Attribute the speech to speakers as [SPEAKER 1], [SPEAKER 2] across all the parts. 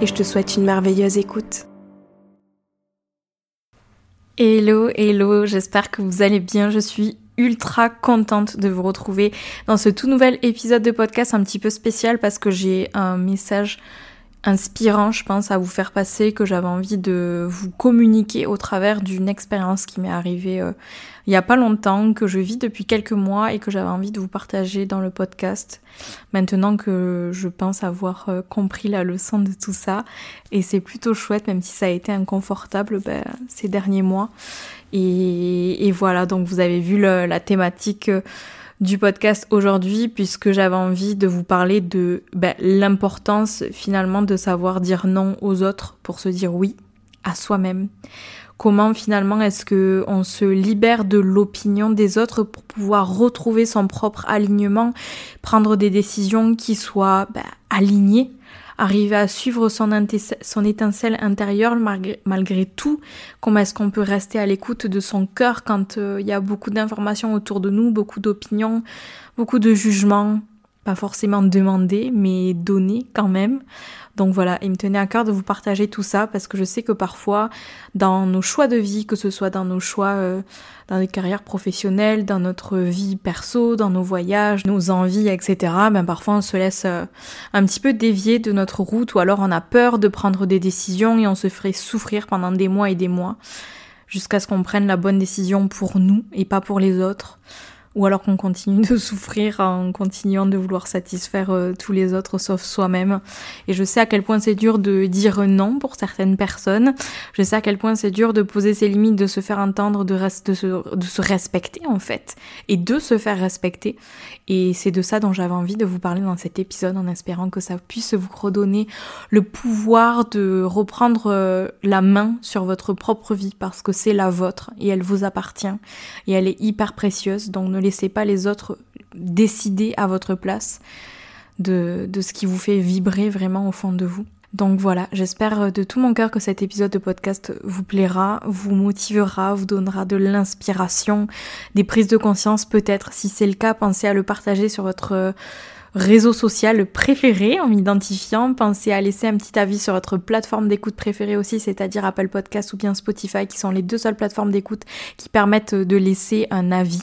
[SPEAKER 1] et je te souhaite une merveilleuse écoute. Hello, hello, j'espère que vous allez bien. Je suis ultra contente de vous retrouver dans ce tout nouvel épisode de podcast un petit peu spécial parce que j'ai un message inspirant, je pense, à vous faire passer, que j'avais envie de vous communiquer au travers d'une expérience qui m'est arrivée euh, il y a pas longtemps, que je vis depuis quelques mois et que j'avais envie de vous partager dans le podcast. Maintenant que je pense avoir euh, compris la leçon de tout ça, et c'est plutôt chouette, même si ça a été inconfortable ben, ces derniers mois. Et, voilà, donc vous avez vu la thématique. Euh, du podcast aujourd'hui puisque j'avais envie de vous parler de ben, l'importance finalement de savoir dire non aux autres pour se dire oui à soi-même. Comment finalement est-ce que on se libère de l'opinion des autres pour pouvoir retrouver son propre alignement, prendre des décisions qui soient ben, alignées arriver à suivre son, son étincelle intérieure malgré, malgré tout, comment est-ce qu'on peut rester à l'écoute de son cœur quand euh, il y a beaucoup d'informations autour de nous, beaucoup d'opinions, beaucoup de jugements, pas forcément demandés, mais donnés quand même. Donc voilà, il me tenait à cœur de vous partager tout ça parce que je sais que parfois, dans nos choix de vie, que ce soit dans nos choix, euh, dans nos carrières professionnelles, dans notre vie perso, dans nos voyages, nos envies, etc., ben parfois on se laisse euh, un petit peu dévier de notre route ou alors on a peur de prendre des décisions et on se ferait souffrir pendant des mois et des mois jusqu'à ce qu'on prenne la bonne décision pour nous et pas pour les autres ou alors qu'on continue de souffrir en continuant de vouloir satisfaire euh, tous les autres sauf soi-même. Et je sais à quel point c'est dur de dire non pour certaines personnes. Je sais à quel point c'est dur de poser ses limites, de se faire entendre, de, se, respecter en fait, et de se faire respecter. Et c'est de ça dont j'avais envie de vous parler dans cet épisode en espérant que ça puisse vous redonner le pouvoir de reprendre euh, la main sur votre propre vie parce que c'est la vôtre et elle vous appartient et elle est hyper précieuse. Donc laissez pas les autres décider à votre place de, de ce qui vous fait vibrer vraiment au fond de vous. Donc voilà, j'espère de tout mon cœur que cet épisode de podcast vous plaira, vous motivera, vous donnera de l'inspiration, des prises de conscience peut-être. Si c'est le cas, pensez à le partager sur votre réseau social préféré en m'identifiant. Pensez à laisser un petit avis sur votre plateforme d'écoute préférée aussi, c'est-à-dire Apple Podcast ou bien Spotify, qui sont les deux seules plateformes d'écoute qui permettent de laisser un avis.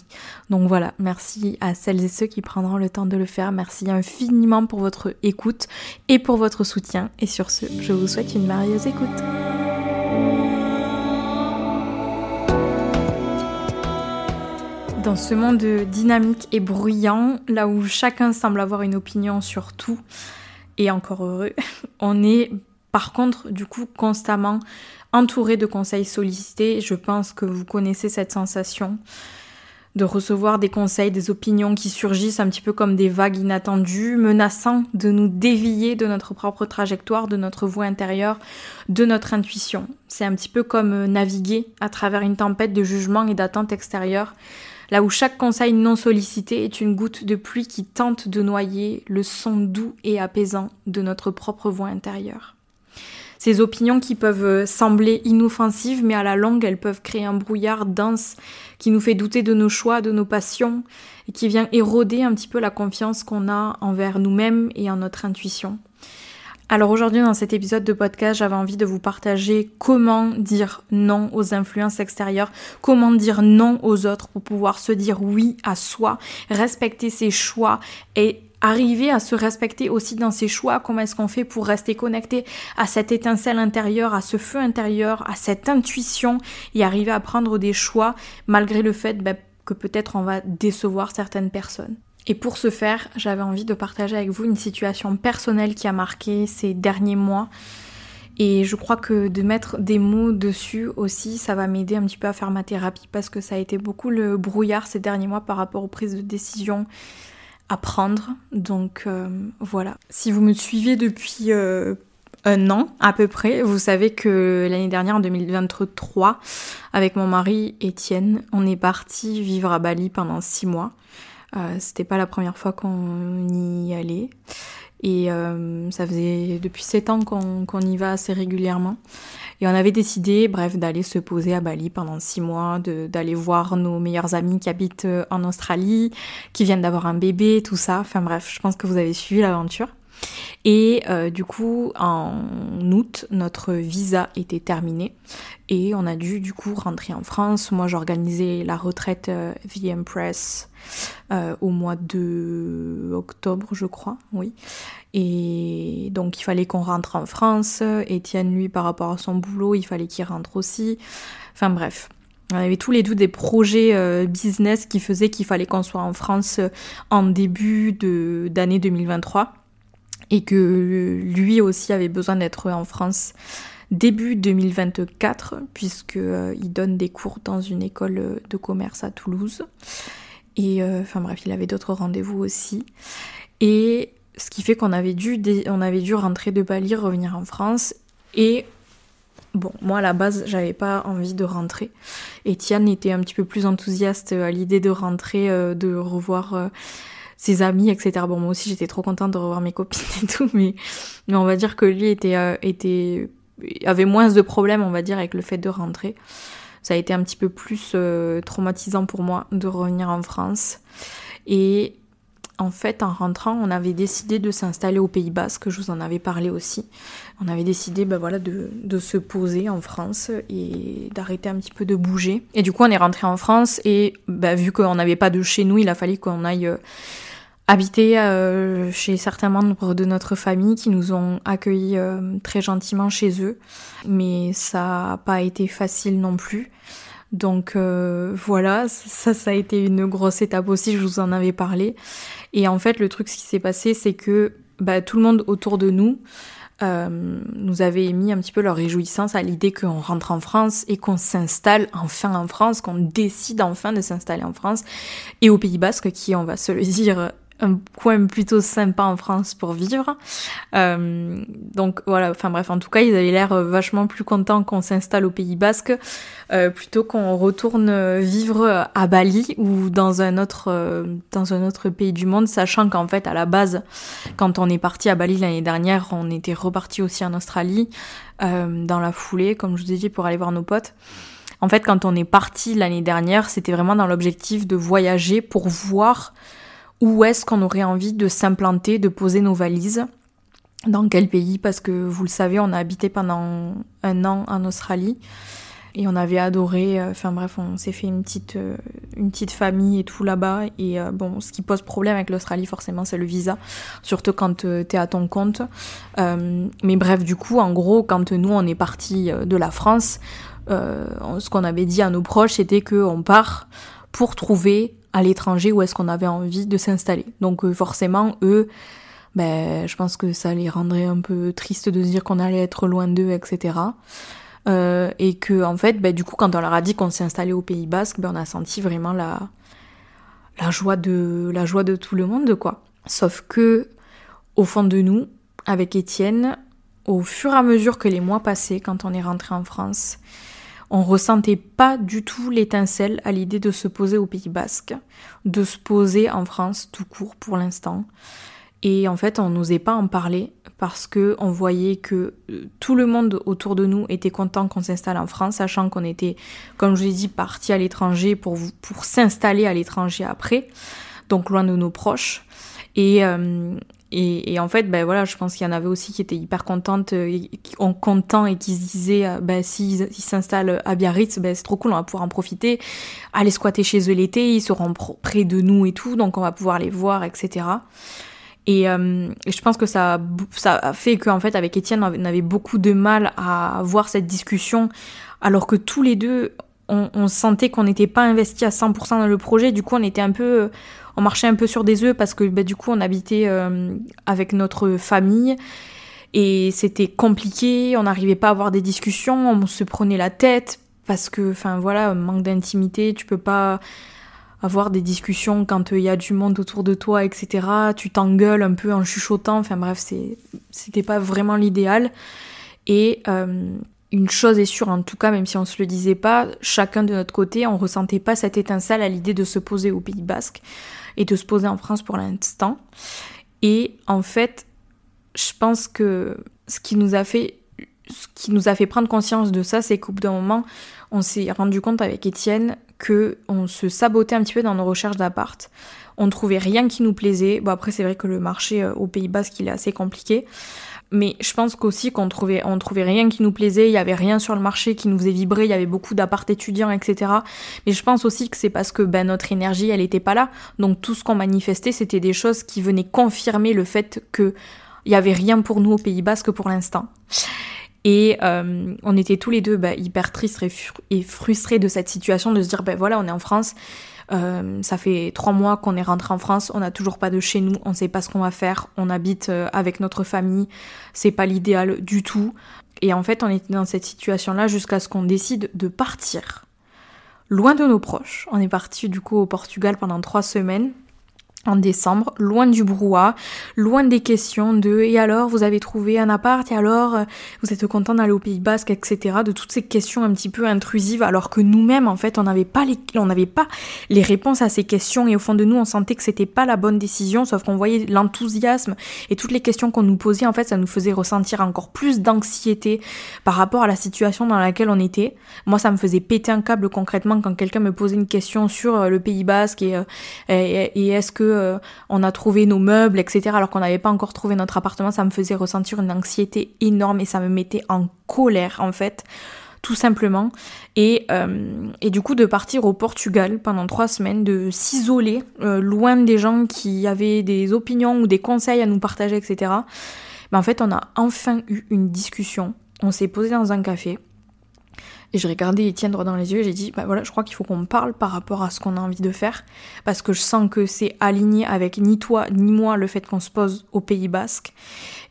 [SPEAKER 1] Donc voilà, merci à celles et ceux qui prendront le temps de le faire. Merci infiniment pour votre écoute et pour votre soutien. Et sur ce, je vous souhaite une merveilleuse écoute. Dans ce monde dynamique et bruyant, là où chacun semble avoir une opinion sur tout, et encore heureux, on est par contre du coup constamment entouré de conseils sollicités. Je pense que vous connaissez cette sensation de recevoir des conseils, des opinions qui surgissent un petit peu comme des vagues inattendues, menaçant de nous dévier de notre propre trajectoire, de notre voie intérieure, de notre intuition. C'est un petit peu comme naviguer à travers une tempête de jugement et d'attente extérieure là où chaque conseil non sollicité est une goutte de pluie qui tente de noyer le son doux et apaisant de notre propre voix intérieure. Ces opinions qui peuvent sembler inoffensives, mais à la longue, elles peuvent créer un brouillard dense qui nous fait douter de nos choix, de nos passions, et qui vient éroder un petit peu la confiance qu'on a envers nous-mêmes et en notre intuition. Alors aujourd'hui dans cet épisode de podcast, j'avais envie de vous partager comment dire non aux influences extérieures, comment dire non aux autres pour pouvoir se dire oui à soi, respecter ses choix et arriver à se respecter aussi dans ses choix, comment est-ce qu'on fait pour rester connecté à cette étincelle intérieure, à ce feu intérieur, à cette intuition et arriver à prendre des choix malgré le fait ben, que peut-être on va décevoir certaines personnes? Et pour ce faire, j'avais envie de partager avec vous une situation personnelle qui a marqué ces derniers mois. Et je crois que de mettre des mots dessus aussi, ça va m'aider un petit peu à faire ma thérapie parce que ça a été beaucoup le brouillard ces derniers mois par rapport aux prises de décision à prendre. Donc euh, voilà. Si vous me suivez depuis euh, un an à peu près. Vous savez que l'année dernière, en 2023, avec mon mari Étienne, on est parti vivre à Bali pendant six mois. Euh, C'était pas la première fois qu'on y allait. Et euh, ça faisait depuis sept ans qu'on y va assez régulièrement. Et on avait décidé, bref, d'aller se poser à Bali pendant six mois, d'aller voir nos meilleurs amis qui habitent euh, en Australie, qui viennent d'avoir un bébé, tout ça. Enfin bref, je pense que vous avez suivi l'aventure. Et euh, du coup, en août, notre visa était terminé et on a dû du coup rentrer en France. Moi, j'organisais la retraite euh, VM Press euh, au mois de octobre, je crois, oui. Et donc, il fallait qu'on rentre en France. Étienne, lui, par rapport à son boulot, il fallait qu'il rentre aussi. Enfin bref. On avait tous les deux des projets business qui faisaient qu'il fallait qu'on soit en France en début d'année 2023 et que lui aussi avait besoin d'être en France début 2024 puisque euh, il donne des cours dans une école de commerce à Toulouse. Et euh, enfin bref il avait d'autres rendez-vous aussi. Et ce qui fait qu'on avait dû on avait dû rentrer de Bali revenir en France. Et Bon, moi à la base, j'avais pas envie de rentrer. Etienne était un petit peu plus enthousiaste à l'idée de rentrer, euh, de revoir ses amis, etc. Bon, moi aussi, j'étais trop contente de revoir mes copines et tout, mais, mais on va dire que lui était, euh, était, avait moins de problèmes, on va dire, avec le fait de rentrer. Ça a été un petit peu plus euh, traumatisant pour moi de revenir en France. Et en fait, en rentrant, on avait décidé de s'installer au Pays Basque, je vous en avais parlé aussi. On avait décidé ben voilà, de, de se poser en France et d'arrêter un petit peu de bouger. Et du coup, on est rentré en France et ben, vu qu'on n'avait pas de chez nous, il a fallu qu'on aille euh, habité euh, chez certains membres de notre famille qui nous ont accueillis euh, très gentiment chez eux. Mais ça n'a pas été facile non plus. Donc euh, voilà, ça, ça a été une grosse étape aussi, je vous en avais parlé. Et en fait, le truc, ce qui s'est passé, c'est que bah, tout le monde autour de nous nous avait émis un petit peu leur réjouissance à l'idée qu'on rentre en France et qu'on s'installe enfin en France, qu'on décide enfin de s'installer en France et au Pays Basque, qui, on va se le dire, un coin plutôt sympa en France pour vivre. Euh, donc voilà, enfin bref, en tout cas, ils avaient l'air vachement plus contents qu'on s'installe au Pays Basque euh, plutôt qu'on retourne vivre à Bali ou dans un autre euh, dans un autre pays du monde, sachant qu'en fait, à la base, quand on est parti à Bali l'année dernière, on était reparti aussi en Australie dans la foulée, comme je vous ai dit, pour aller voir nos potes. En fait, quand on est parti l'année dernière, c'était vraiment dans l'objectif de voyager pour voir où est-ce qu'on aurait envie de s'implanter, de poser nos valises? Dans quel pays? Parce que vous le savez, on a habité pendant un an en Australie et on avait adoré. Euh, enfin bref, on s'est fait une petite, euh, une petite famille et tout là-bas. Et euh, bon, ce qui pose problème avec l'Australie, forcément, c'est le visa, surtout quand t'es à ton compte. mais bref, du coup, en gros, quand nous on est parti de la France, ce qu'on avait dit à nos proches, c'était qu'on part pour trouver à l'étranger où est-ce qu'on avait envie de s'installer. Donc euh, forcément, eux, ben, je pense que ça les rendrait un peu tristes de se dire qu'on allait être loin d'eux, etc. Euh, et que en fait, ben, du coup, quand on leur a dit qu'on s'est installé au Pays Basque, ben, on a senti vraiment la, la joie de la joie de tout le monde, quoi. Sauf que au fond de nous, avec Étienne, au fur et à mesure que les mois passaient, quand on est rentré en France, on ressentait pas du tout l'étincelle à l'idée de se poser au Pays Basque, de se poser en France tout court pour l'instant. Et en fait, on n'osait pas en parler parce que on voyait que euh, tout le monde autour de nous était content qu'on s'installe en France, sachant qu'on était, comme je l'ai dit, parti à l'étranger pour, pour s'installer à l'étranger après, donc loin de nos proches. Et, euh, et, en fait, ben voilà, je pense qu'il y en avait aussi qui étaient hyper contentes, euh, en contents et qui se disaient, euh, ben s'ils s'installent à Biarritz, ben c'est trop cool, on va pouvoir en profiter, aller squatter chez eux l'été, ils seront près de nous et tout, donc on va pouvoir les voir, etc. Et, euh, et je pense que ça, ça a fait qu'en fait, avec Étienne, on avait beaucoup de mal à avoir cette discussion, alors que tous les deux, on, sentait qu'on n'était pas investi à 100% dans le projet, du coup on était un peu on marchait un peu sur des œufs parce que bah, du coup on habitait euh, avec notre famille et c'était compliqué, on n'arrivait pas à avoir des discussions, on se prenait la tête parce que, enfin voilà, manque d'intimité, tu peux pas avoir des discussions quand il y a du monde autour de toi, etc. Tu t'engueules un peu en chuchotant. Enfin bref, c'était pas vraiment l'idéal. Et euh, une chose est sûre, en tout cas, même si on se le disait pas, chacun de notre côté, on ressentait pas cette étincelle à l'idée de se poser au Pays Basque et de se poser en France pour l'instant. Et en fait, je pense que ce qui nous a fait ce qui nous a fait prendre conscience de ça, c'est qu'au bout d'un moment, on s'est rendu compte avec Étienne que on se sabotait un petit peu dans nos recherches d'appart. On trouvait rien qui nous plaisait. Bon après c'est vrai que le marché euh, au Pays Basque il est assez compliqué. Mais je pense qu'aussi qu'on trouvait, on trouvait rien qui nous plaisait, il y avait rien sur le marché qui nous faisait vibrer, il y avait beaucoup d'appart étudiants, etc. Mais je pense aussi que c'est parce que ben, notre énergie, elle était pas là. Donc tout ce qu'on manifestait, c'était des choses qui venaient confirmer le fait que il y avait rien pour nous au Pays Basque pour l'instant. Et euh, on était tous les deux ben, hyper tristes et frustrés de cette situation, de se dire ben voilà, on est en France, euh, ça fait trois mois qu'on est rentré en France, on n'a toujours pas de chez nous, on ne sait pas ce qu'on va faire, on habite euh, avec notre famille, c'est pas l'idéal du tout. Et en fait, on était dans cette situation-là jusqu'à ce qu'on décide de partir. Loin de nos proches. On est parti du coup au Portugal pendant trois semaines en décembre, loin du brouhaha, loin des questions de et alors vous avez trouvé un appart et alors euh, vous êtes content d'aller au Pays Basque, etc. De toutes ces questions un petit peu intrusives, alors que nous-mêmes en fait on n'avait pas les on n'avait pas les réponses à ces questions et au fond de nous on sentait que c'était pas la bonne décision, sauf qu'on voyait l'enthousiasme et toutes les questions qu'on nous posait en fait ça nous faisait ressentir encore plus d'anxiété par rapport à la situation dans laquelle on était. Moi ça me faisait péter un câble concrètement quand quelqu'un me posait une question sur euh, le Pays Basque et, euh, et, et est-ce que euh, on a trouvé nos meubles, etc. Alors qu'on n'avait pas encore trouvé notre appartement, ça me faisait ressentir une anxiété énorme et ça me mettait en colère en fait tout simplement. Et, euh, et, du coup, de partir au Portugal pendant trois semaines, de s'isoler euh, loin des gens qui avaient des opinions ou des conseils à nous partager, etc. Mais en fait, on a enfin eu une discussion. On s'est posé dans un café. Et je regardais Étienne droit dans les yeux et j'ai dit, bah voilà, je crois qu'il faut qu'on parle par rapport à ce qu'on a envie de faire. Parce que je sens que c'est aligné avec ni toi ni moi le fait qu'on se pose au Pays Basque.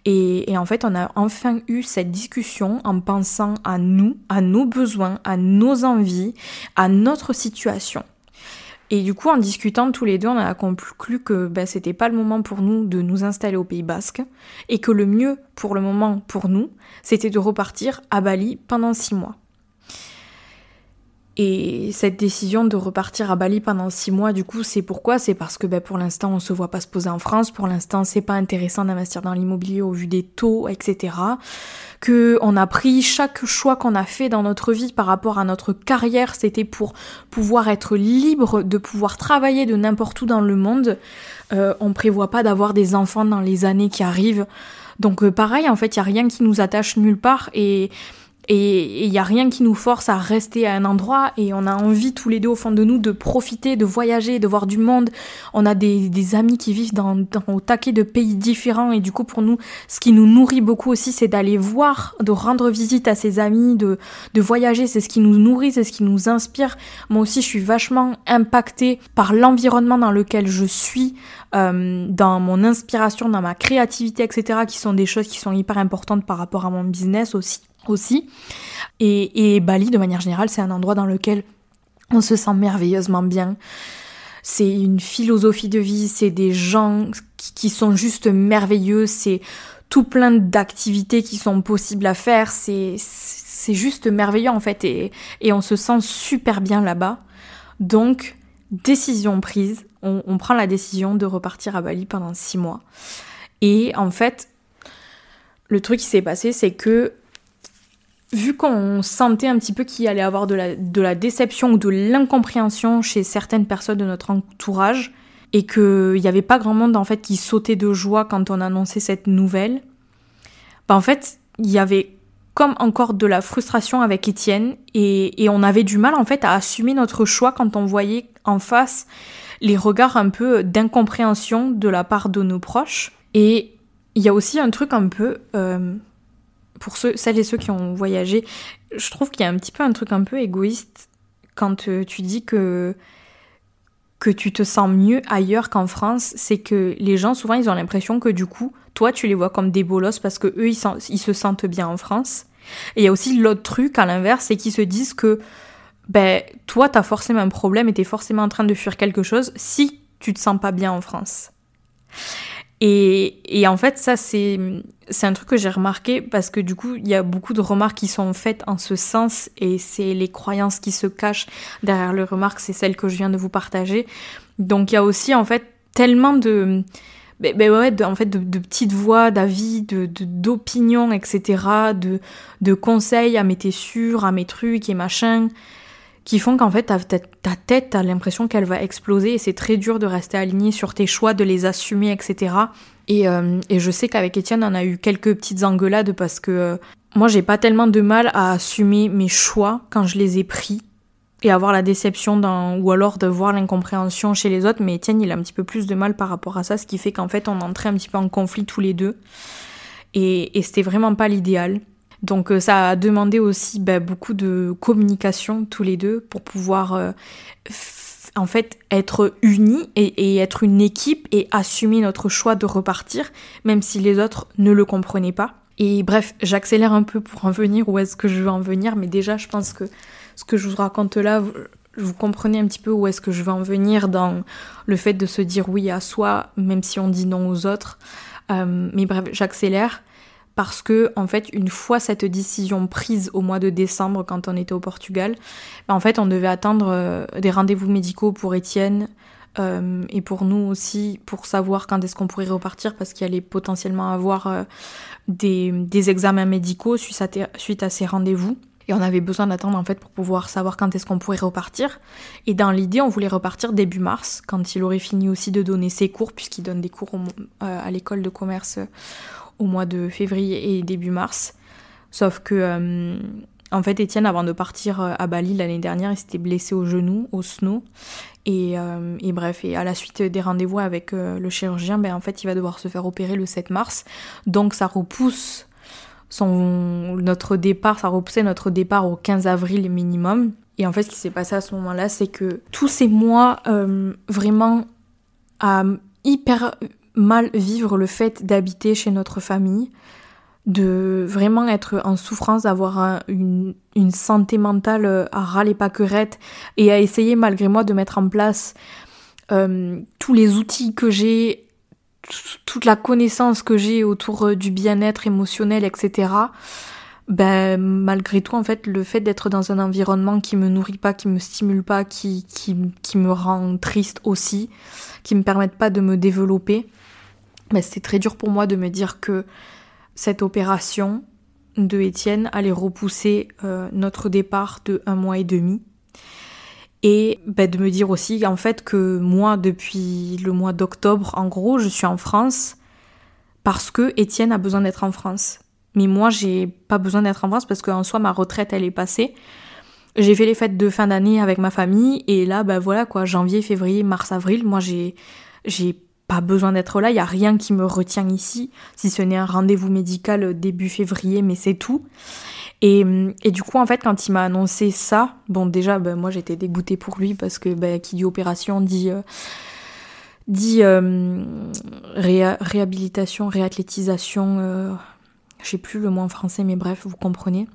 [SPEAKER 1] Et, et, en fait, on a enfin eu cette discussion en pensant à nous, à nos besoins, à nos envies, à notre situation. Et du coup, en discutant tous les deux, on a conclu que ben, c'était pas le moment pour nous de nous installer au Pays Basque et que le mieux pour le moment pour nous, c'était de repartir à Bali pendant six mois. Et cette décision de repartir à Bali pendant six mois, du coup, c'est pourquoi? C'est parce que ben, pour l'instant, on se voit pas se poser en France. Pour l'instant, c'est pas intéressant d'investir dans l'immobilier au vu des taux, etc. Que on a pris chaque choix qu'on a fait dans notre vie par rapport à notre carrière, c'était pour pouvoir être libre de pouvoir travailler de n'importe où dans le monde. Euh, on prévoit pas d'avoir des enfants dans les années qui arrivent. Donc euh, pareil, en fait, il y a rien qui nous attache nulle part et et il n'y a rien qui nous force à rester à un endroit et on a envie tous les deux au fond de nous de profiter, de voyager, de voir du monde. On a des, des amis qui vivent dans, dans, au taquet de pays différents et du coup pour nous, ce qui nous nourrit beaucoup aussi, c'est d'aller voir, de rendre visite à ses amis, de, de voyager. C'est ce qui nous nourrit, c'est ce qui nous inspire. Moi aussi, je suis vachement impactée par l'environnement dans lequel je suis, euh, dans mon inspiration, dans ma créativité, etc., qui sont des choses qui sont hyper importantes par rapport à mon business aussi aussi. Et, Bali, de manière générale, c'est un endroit dans lequel on se sent merveilleusement bien. C'est une philosophie de vie, c'est des gens qui, sont juste merveilleux, c'est tout plein d'activités qui sont possibles à faire, c'est, juste merveilleux en fait, et, on se sent super bien là-bas. Donc, décision prise, on prend la décision de repartir à Bali pendant six mois. Et en fait, le truc qui s'est passé, c'est que vu qu'on sentait un petit peu qu'il allait avoir de la, de la déception ou de l'incompréhension chez certaines personnes de notre entourage, et qu'il n'y avait pas grand monde en fait qui sautait de joie quand on annonçait cette nouvelle, bah en fait, il y avait comme encore de la frustration avec Étienne et, et, on avait du mal en fait à assumer notre choix quand on voyait en face les regards un peu d'incompréhension de la part de nos proches. Et il y a aussi un truc un peu euh, pour ceux, celles et ceux qui ont voyagé, je trouve qu'il y a un petit peu un truc un peu égoïste quand euh, tu dis que que tu te sens mieux ailleurs qu'en France, c'est que les gens souvent ils ont l'impression que du coup, toi tu les vois comme des bolosses parce que eux ils, se sentent bien en France. Et il y a aussi l'autre truc à l'inverse, c'est qu'ils se disent que ben toi t'as forcément un problème et t'es forcément en train de fuir quelque chose si tu te sens pas bien en France. Et, et en fait, ça, c'est, c'est un truc que j'ai remarqué parce que du coup, il y a beaucoup de remarques qui sont faites en ce sens et c'est les croyances qui se cachent derrière les remarques, c'est celles que je viens de vous partager. Donc, il y a aussi, en fait, tellement de, ben, ben ouais, en fait, de, petites voix, d'avis, de, d'opinions, etc., de, de conseils à mes sûrs, à mes trucs et machin qui font qu'en fait ta, tête, t'as l'impression qu'elle va exploser et c'est très dur de rester aligné sur tes choix, de les assumer, etc. Et, euh, et je sais qu'avec Étienne, on a eu quelques petites engueulades parce que euh, moi, j'ai pas tellement de mal à assumer mes choix quand je les ai pris et avoir la déception dans, ou alors de voir l'incompréhension chez les autres. Mais Étienne, il a un petit peu plus de mal par rapport à ça, ce qui fait qu'en fait, on entrait un petit peu en conflit tous les deux. Et, et c'était vraiment pas l'idéal. Donc euh, ça a demandé aussi bah, beaucoup de communication tous les deux pour pouvoir euh, en fait être unis et, être une équipe et assumer notre choix de repartir, même si les autres ne le comprenaient pas. Et bref, j'accélère un peu pour en venir où est-ce que je veux en venir, mais déjà je pense que ce que je vous raconte là, vous comprenez un petit peu où est-ce que je veux en venir dans le fait de se dire oui à soi, même si on dit non aux autres. Euh, mais bref, j'accélère parce que en fait une fois cette décision prise au mois de décembre quand on était au Portugal, ben, en fait on devait attendre euh, des rendez-vous médicaux pour Étienne euh, et pour nous aussi pour savoir quand est-ce qu'on pourrait repartir parce qu'il allait potentiellement avoir euh, des, examens médicaux suite à, suite à ces rendez-vous. Et on avait besoin d'attendre en fait pour pouvoir savoir quand est-ce qu'on pourrait repartir. Et dans l'idée, on voulait repartir début mars, quand il aurait fini aussi de donner ses cours, puisqu'il donne des cours à l'école de commerce au mois de février et début mars. Sauf que, euh, en fait, Étienne, avant de partir euh, à Bali l'année dernière, il s'était blessé au genou, au snow. Et, euh, et, bref, et à la suite des rendez-vous avec le chirurgien, ben, en fait, il va devoir se faire opérer le 7 mars. Donc, ça repousse son, notre départ, ça repoussait notre départ au 15 avril minimum. Et en fait, ce qui s'est passé à ce moment-là, c'est que tous ces mois, vraiment, à hyper mal vivre le fait d'habiter chez notre famille, de vraiment être en souffrance, d'avoir une, santé mentale à râler pas querette et à essayer malgré moi de mettre en place euh, tous les outils que j'ai, toute la connaissance que j'ai autour euh, du bien-être émotionnel, etc. Ben, malgré tout, en fait, le fait d'être dans un environnement qui me nourrit pas, qui me stimule pas, qui, qui, qui me rend triste aussi, qui me permettent pas de me développer, mais c'était très dur pour moi de me dire que cette opération de Étienne allait repousser euh, notre départ de un mois et demi. Et ben, de me dire aussi en fait que moi, depuis le mois d'octobre, en gros, je suis en France parce que Étienne a besoin d'être en France. Mais moi, j'ai pas besoin d'être en France parce qu'en soi, ma retraite, elle est passée. J'ai fait les fêtes de fin d'année avec ma famille et là, ben voilà quoi, janvier, février, mars, avril, moi j'ai j'ai pas besoin d'être là, il y a rien qui me retient ici, si ce n'est un rendez-vous médical début février, mais c'est tout. Et, et, du coup, en fait, quand il m'a annoncé ça, bon, déjà, ben, moi j'étais dégoûtée pour lui parce que ben, qui dit opération dit, euh, dit euh, réhabilitation, réathlétisation, euh, je sais plus le mot en français, mais bref, vous comprenez.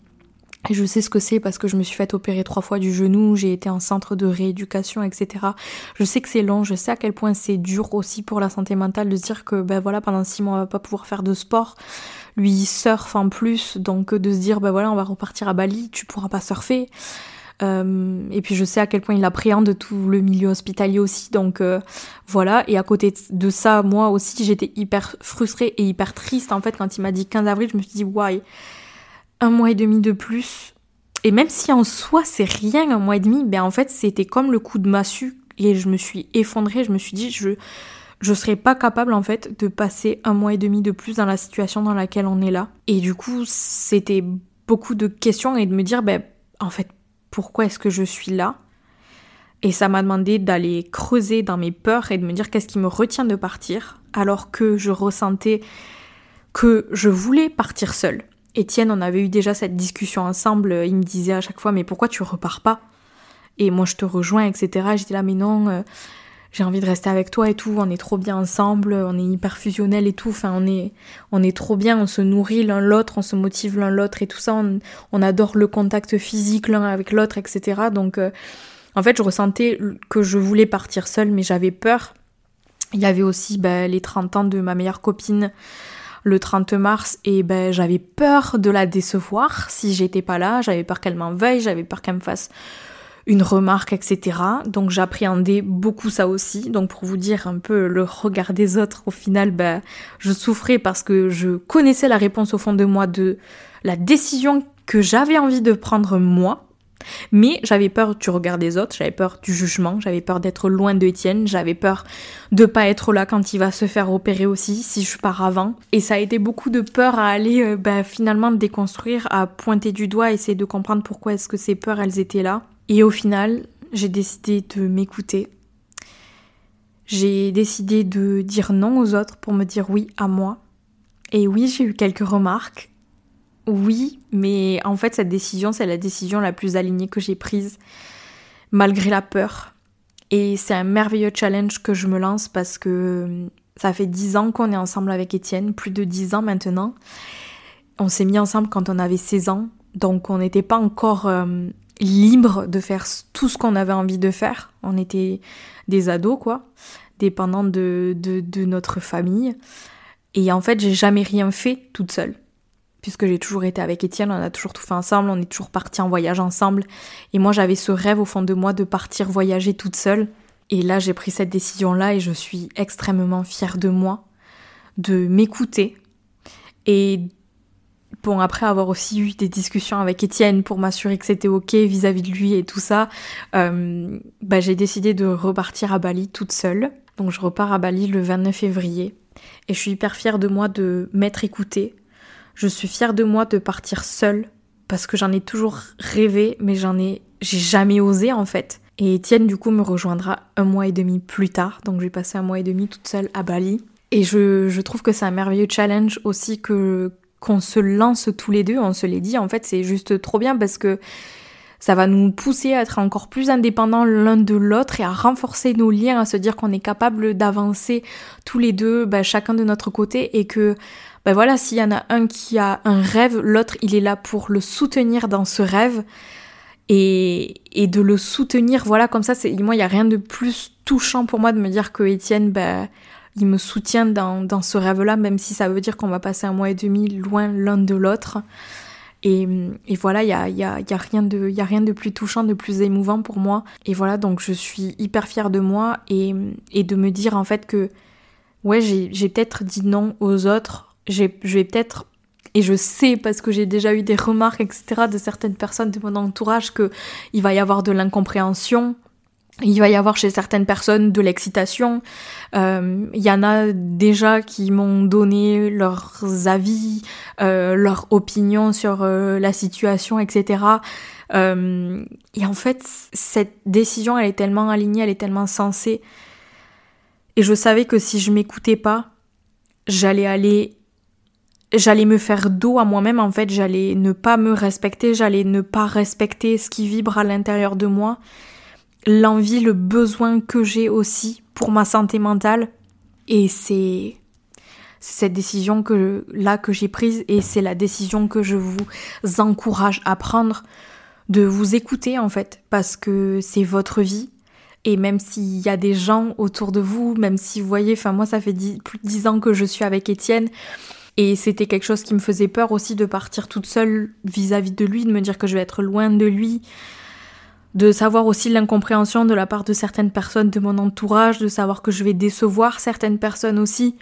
[SPEAKER 1] Je sais ce que c'est parce que je me suis fait opérer trois fois du genou, j'ai été en centre de rééducation, etc. Je sais que c'est long, je sais à quel point c'est dur aussi pour la santé mentale de se dire que ben voilà pendant six mois on va pas pouvoir faire de sport. Lui il surfe en plus, donc de se dire ben voilà on va repartir à Bali, tu pourras pas surfer. Euh, et puis je sais à quel point il appréhende tout le milieu hospitalier aussi, donc euh, voilà. Et à côté de ça, moi aussi j'étais hyper frustrée et hyper triste en fait quand il m'a dit 15 avril, je me suis dit why un mois et demi de plus. Et même si en soi c'est rien un mois et demi, ben en fait c'était comme le coup de massue et je me suis effondrée, je me suis dit je je serais pas capable en fait de passer un mois et demi de plus dans la situation dans laquelle on est là. Et du coup c'était beaucoup de questions et de me dire ben en fait pourquoi est-ce que je suis là? Et ça m'a demandé d'aller creuser dans mes peurs et de me dire qu'est-ce qui me retient de partir alors que je ressentais que je voulais partir seule. Étienne, on avait eu déjà cette discussion ensemble, il me disait à chaque fois mais pourquoi tu repars pas? Et moi je te rejoins, etc. J'étais là mais non, euh, j'ai envie de rester avec toi et tout, on est trop bien ensemble, on est hyper fusionnel et tout, enfin on est, on est trop bien, on se nourrit l'un l'autre, on se motive l'un l'autre et tout ça, on, adore le contact physique l'un avec l'autre, etc. Donc euh, en fait je ressentais que je voulais partir seule mais j'avais peur. Il y avait aussi ben, les 30 ans de ma meilleure copine le 30 mars et ben j'avais peur de la décevoir si j'étais pas là, j'avais peur qu'elle m'en veuille, j'avais peur qu'elle me fasse une remarque, etc. Donc j'appréhendais beaucoup ça aussi. Donc pour vous dire un peu le regard des autres, au final, bah, je souffrais parce que je connaissais la réponse au fond de moi de la décision que j'avais envie de prendre moi. Mais j'avais peur du regard des autres, j'avais peur du jugement, j'avais peur d'être loin de j'avais peur de pas être là quand il va se faire opérer aussi, si je pars avant. Et ça a été beaucoup de peur à aller euh, bah, finalement déconstruire, à pointer du doigt, essayer de comprendre pourquoi est-ce que ces peurs elles étaient là. Et au final, j'ai décidé de m'écouter. J'ai décidé de dire non aux autres pour me dire oui à moi. Et oui, j'ai eu quelques remarques. Oui, mais en fait, cette décision, c'est la décision la plus alignée que j'ai prise, malgré la peur. Et c'est un merveilleux challenge que je me lance parce que ça fait dix ans qu'on est ensemble avec Étienne, plus de dix ans maintenant. On s'est mis ensemble quand on avait 16 ans, donc on n'était pas encore euh, libre de faire tout ce qu'on avait envie de faire. On était des ados, quoi, dépendants de, de, notre famille. Et en fait, j'ai jamais rien fait toute seule. Puisque j'ai toujours été avec Étienne, on a toujours tout fait ensemble, on est toujours partis en voyage ensemble. Et moi, j'avais ce rêve au fond de moi de partir voyager toute seule. Et là, j'ai pris cette décision-là et je suis extrêmement fière de moi, de m'écouter et Bon, après avoir aussi eu des discussions avec Étienne pour m'assurer que c'était ok vis-à-vis de lui et tout ça, euh, bah, j'ai décidé de repartir à Bali toute seule. Donc je repars à Bali le 29 février. Et je suis hyper fière de moi de m'être écoutée. Je suis fière de moi de partir seule parce que j'en ai toujours rêvé, mais j'en ai, j'ai jamais osé en fait. Et Étienne du coup me rejoindra un mois et demi plus tard. Donc je vais passer un mois et demi toute seule à Bali. Et je, je trouve que c'est un merveilleux challenge aussi que, qu'on se lance tous les deux, on se l'est dit, en fait c'est juste trop bien parce que ça va nous pousser à être encore plus indépendants l'un de l'autre et à renforcer nos liens, à se dire qu'on est capable d'avancer tous les deux, bah, chacun de notre côté et que ben voilà, s'il y en a un qui a un rêve, l'autre il est là pour le soutenir dans ce rêve et, et de le soutenir, voilà, comme ça, c'est moi il y a rien de plus touchant pour moi de me dire que Étienne, ben il me soutient dans, dans ce rêve-là, même si ça veut dire qu'on va passer un mois et demi loin l'un de l'autre. Et, et, voilà, il y a, y, a, y, a rien de, y a rien de plus touchant, de plus émouvant pour moi. Et voilà, donc je suis hyper fière de moi et, et de me dire en fait que, ouais, j'ai peut-être dit non aux autres. Je vais peut-être et je sais parce que j'ai déjà eu des remarques etc de certaines personnes de mon entourage que il va y avoir de l'incompréhension il va y avoir chez certaines personnes de l'excitation. Euh, il y en a déjà qui m'ont donné leurs avis, euh, leurs opinions sur euh, la situation, etc. Euh, et en fait, cette décision, elle est tellement alignée, elle est tellement sensée. Et je savais que si je m'écoutais pas, j'allais aller, j'allais me faire dos à moi-même. En fait, j'allais ne pas me respecter, j'allais ne pas respecter ce qui vibre à l'intérieur de moi l'envie, le besoin que j'ai aussi pour ma santé mentale. Et c'est cette décision que là que j'ai prise et c'est la décision que je vous encourage à prendre de vous écouter en fait parce que c'est votre vie et même s'il y a des gens autour de vous, même si vous voyez, enfin moi ça fait plus de dix ans que je suis avec Étienne et c'était quelque chose qui me faisait peur aussi de partir toute seule vis à -vis de lui, de me dire que je vais être loin de lui, de savoir aussi l'incompréhension de la part de certaines personnes de mon entourage, de savoir que je vais décevoir certaines personnes aussi,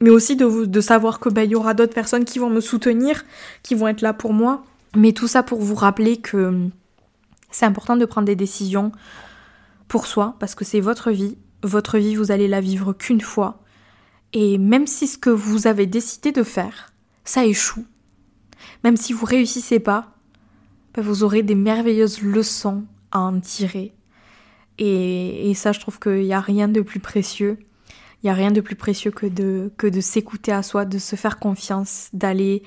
[SPEAKER 1] mais aussi de, savoir que ben, il y aura d'autres personnes qui vont me soutenir, qui vont être là pour moi. Mais tout ça pour vous rappeler que c'est important de prendre des décisions pour soi, parce que c'est votre vie. Votre vie, vous allez la vivre qu'une fois. Et même si ce que vous avez décidé de faire, ça échoue, même si vous réussissez pas, ben, vous aurez des merveilleuses leçons à en tirer. Et, ça, je trouve qu'il n'y a rien de plus précieux. Il n'y a rien de plus précieux que de, que de s'écouter à soi, de se faire confiance, d'aller,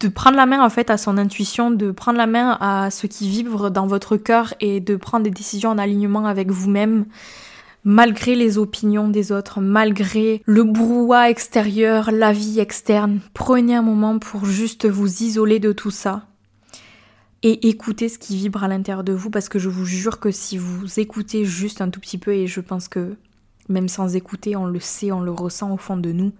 [SPEAKER 1] de prendre la main en fait à son intuition, de prendre la main à ce qui vibre dans votre cœur et de prendre des décisions en alignement avec vous-même. Malgré les opinions des autres, malgré le brouhaha extérieur, la vie externe. Prenez un moment pour juste vous isoler de tout ça et écoutez ce qui vibre à l'intérieur de vous parce que je vous jure que si vous écoutez juste un tout petit peu et je pense que même sans écouter, on le sait, on le ressent au fond de nous,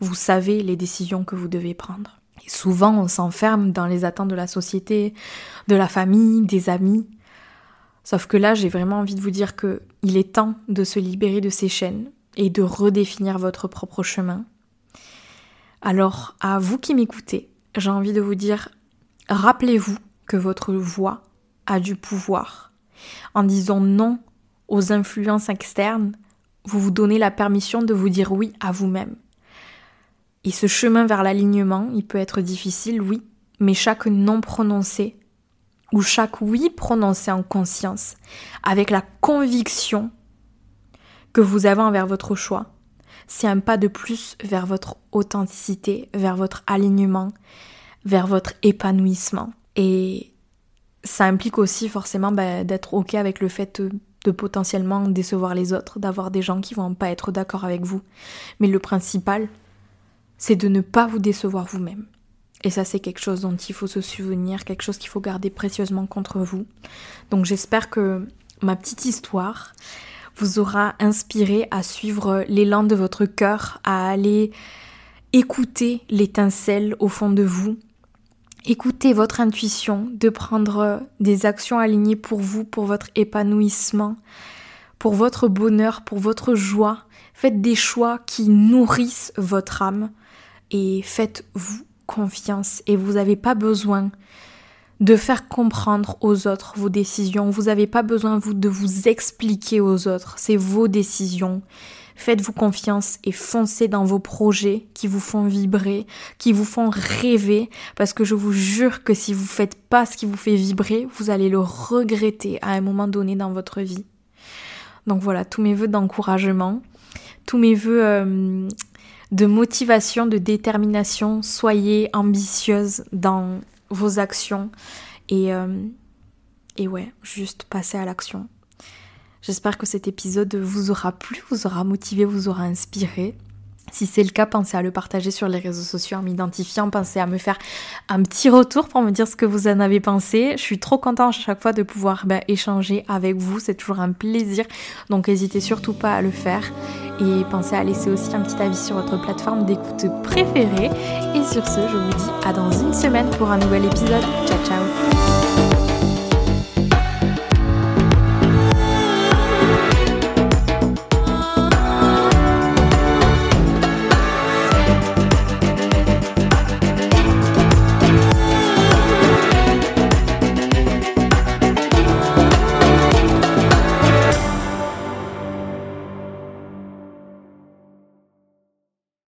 [SPEAKER 1] vous savez les décisions que vous devez prendre. Et souvent, on s'enferme dans les attentes de la société, de la famille, des amis. Sauf que là, j'ai vraiment envie de vous dire que il est temps de se libérer de ces chaînes et de redéfinir votre propre chemin. Alors, à vous qui m'écoutez, j'ai envie de vous dire, rappelez-vous que votre voix a du pouvoir. En disant non aux influences externes, vous vous donnez la permission de vous dire oui à vous-même. Et ce chemin vers l'alignement, il peut être difficile, oui, mais chaque non prononcé ou chaque oui prononcé en conscience, avec la conviction que vous avez envers votre choix, c'est un pas de plus vers votre authenticité, vers votre alignement, vers votre épanouissement. Et ça implique aussi forcément bah, d'être OK avec le fait de potentiellement décevoir les autres, d'avoir des gens qui vont pas être d'accord avec vous. Mais le principal, c'est de ne pas vous décevoir vous-même. Et ça, c'est quelque chose dont il faut se souvenir, quelque chose qu'il faut garder précieusement contre vous. Donc j'espère que ma petite histoire vous aura inspiré à suivre l'élan de votre cœur, à aller écouter l'étincelle au fond de vous, écouter votre intuition, de prendre des actions alignées pour vous, pour votre épanouissement, pour votre bonheur, pour votre joie. Faites des choix qui nourrissent votre âme et faites-vous confiance et vous n'avez pas besoin de faire comprendre aux autres vos décisions. Vous n'avez pas besoin de vous expliquer aux autres. C'est vos décisions. Faites-vous confiance et foncez dans vos projets qui vous font vibrer, qui vous font rêver, parce que je vous jure que si vous faites pas ce qui vous fait vibrer, vous allez le regretter à un moment donné dans votre vie. Donc voilà, tous mes voeux d'encouragement, tous mes voeux euh, de motivation, de détermination. Soyez ambitieuse dans vos actions et, euh, et ouais, juste passez à l'action. J'espère que cet épisode vous aura plu, vous aura motivé, vous aura inspiré. Si c'est le cas, pensez à le partager sur les réseaux sociaux en m'identifiant, pensez à me faire un petit retour pour me dire ce que vous en avez pensé. Je suis trop contente à chaque fois de pouvoir ben, échanger avec vous, c'est toujours un plaisir, donc n'hésitez surtout pas à le faire. Et pensez à laisser aussi un petit avis sur votre plateforme d'écoute préférée. Et sur ce, je vous dis à dans une semaine pour un nouvel épisode. Ciao ciao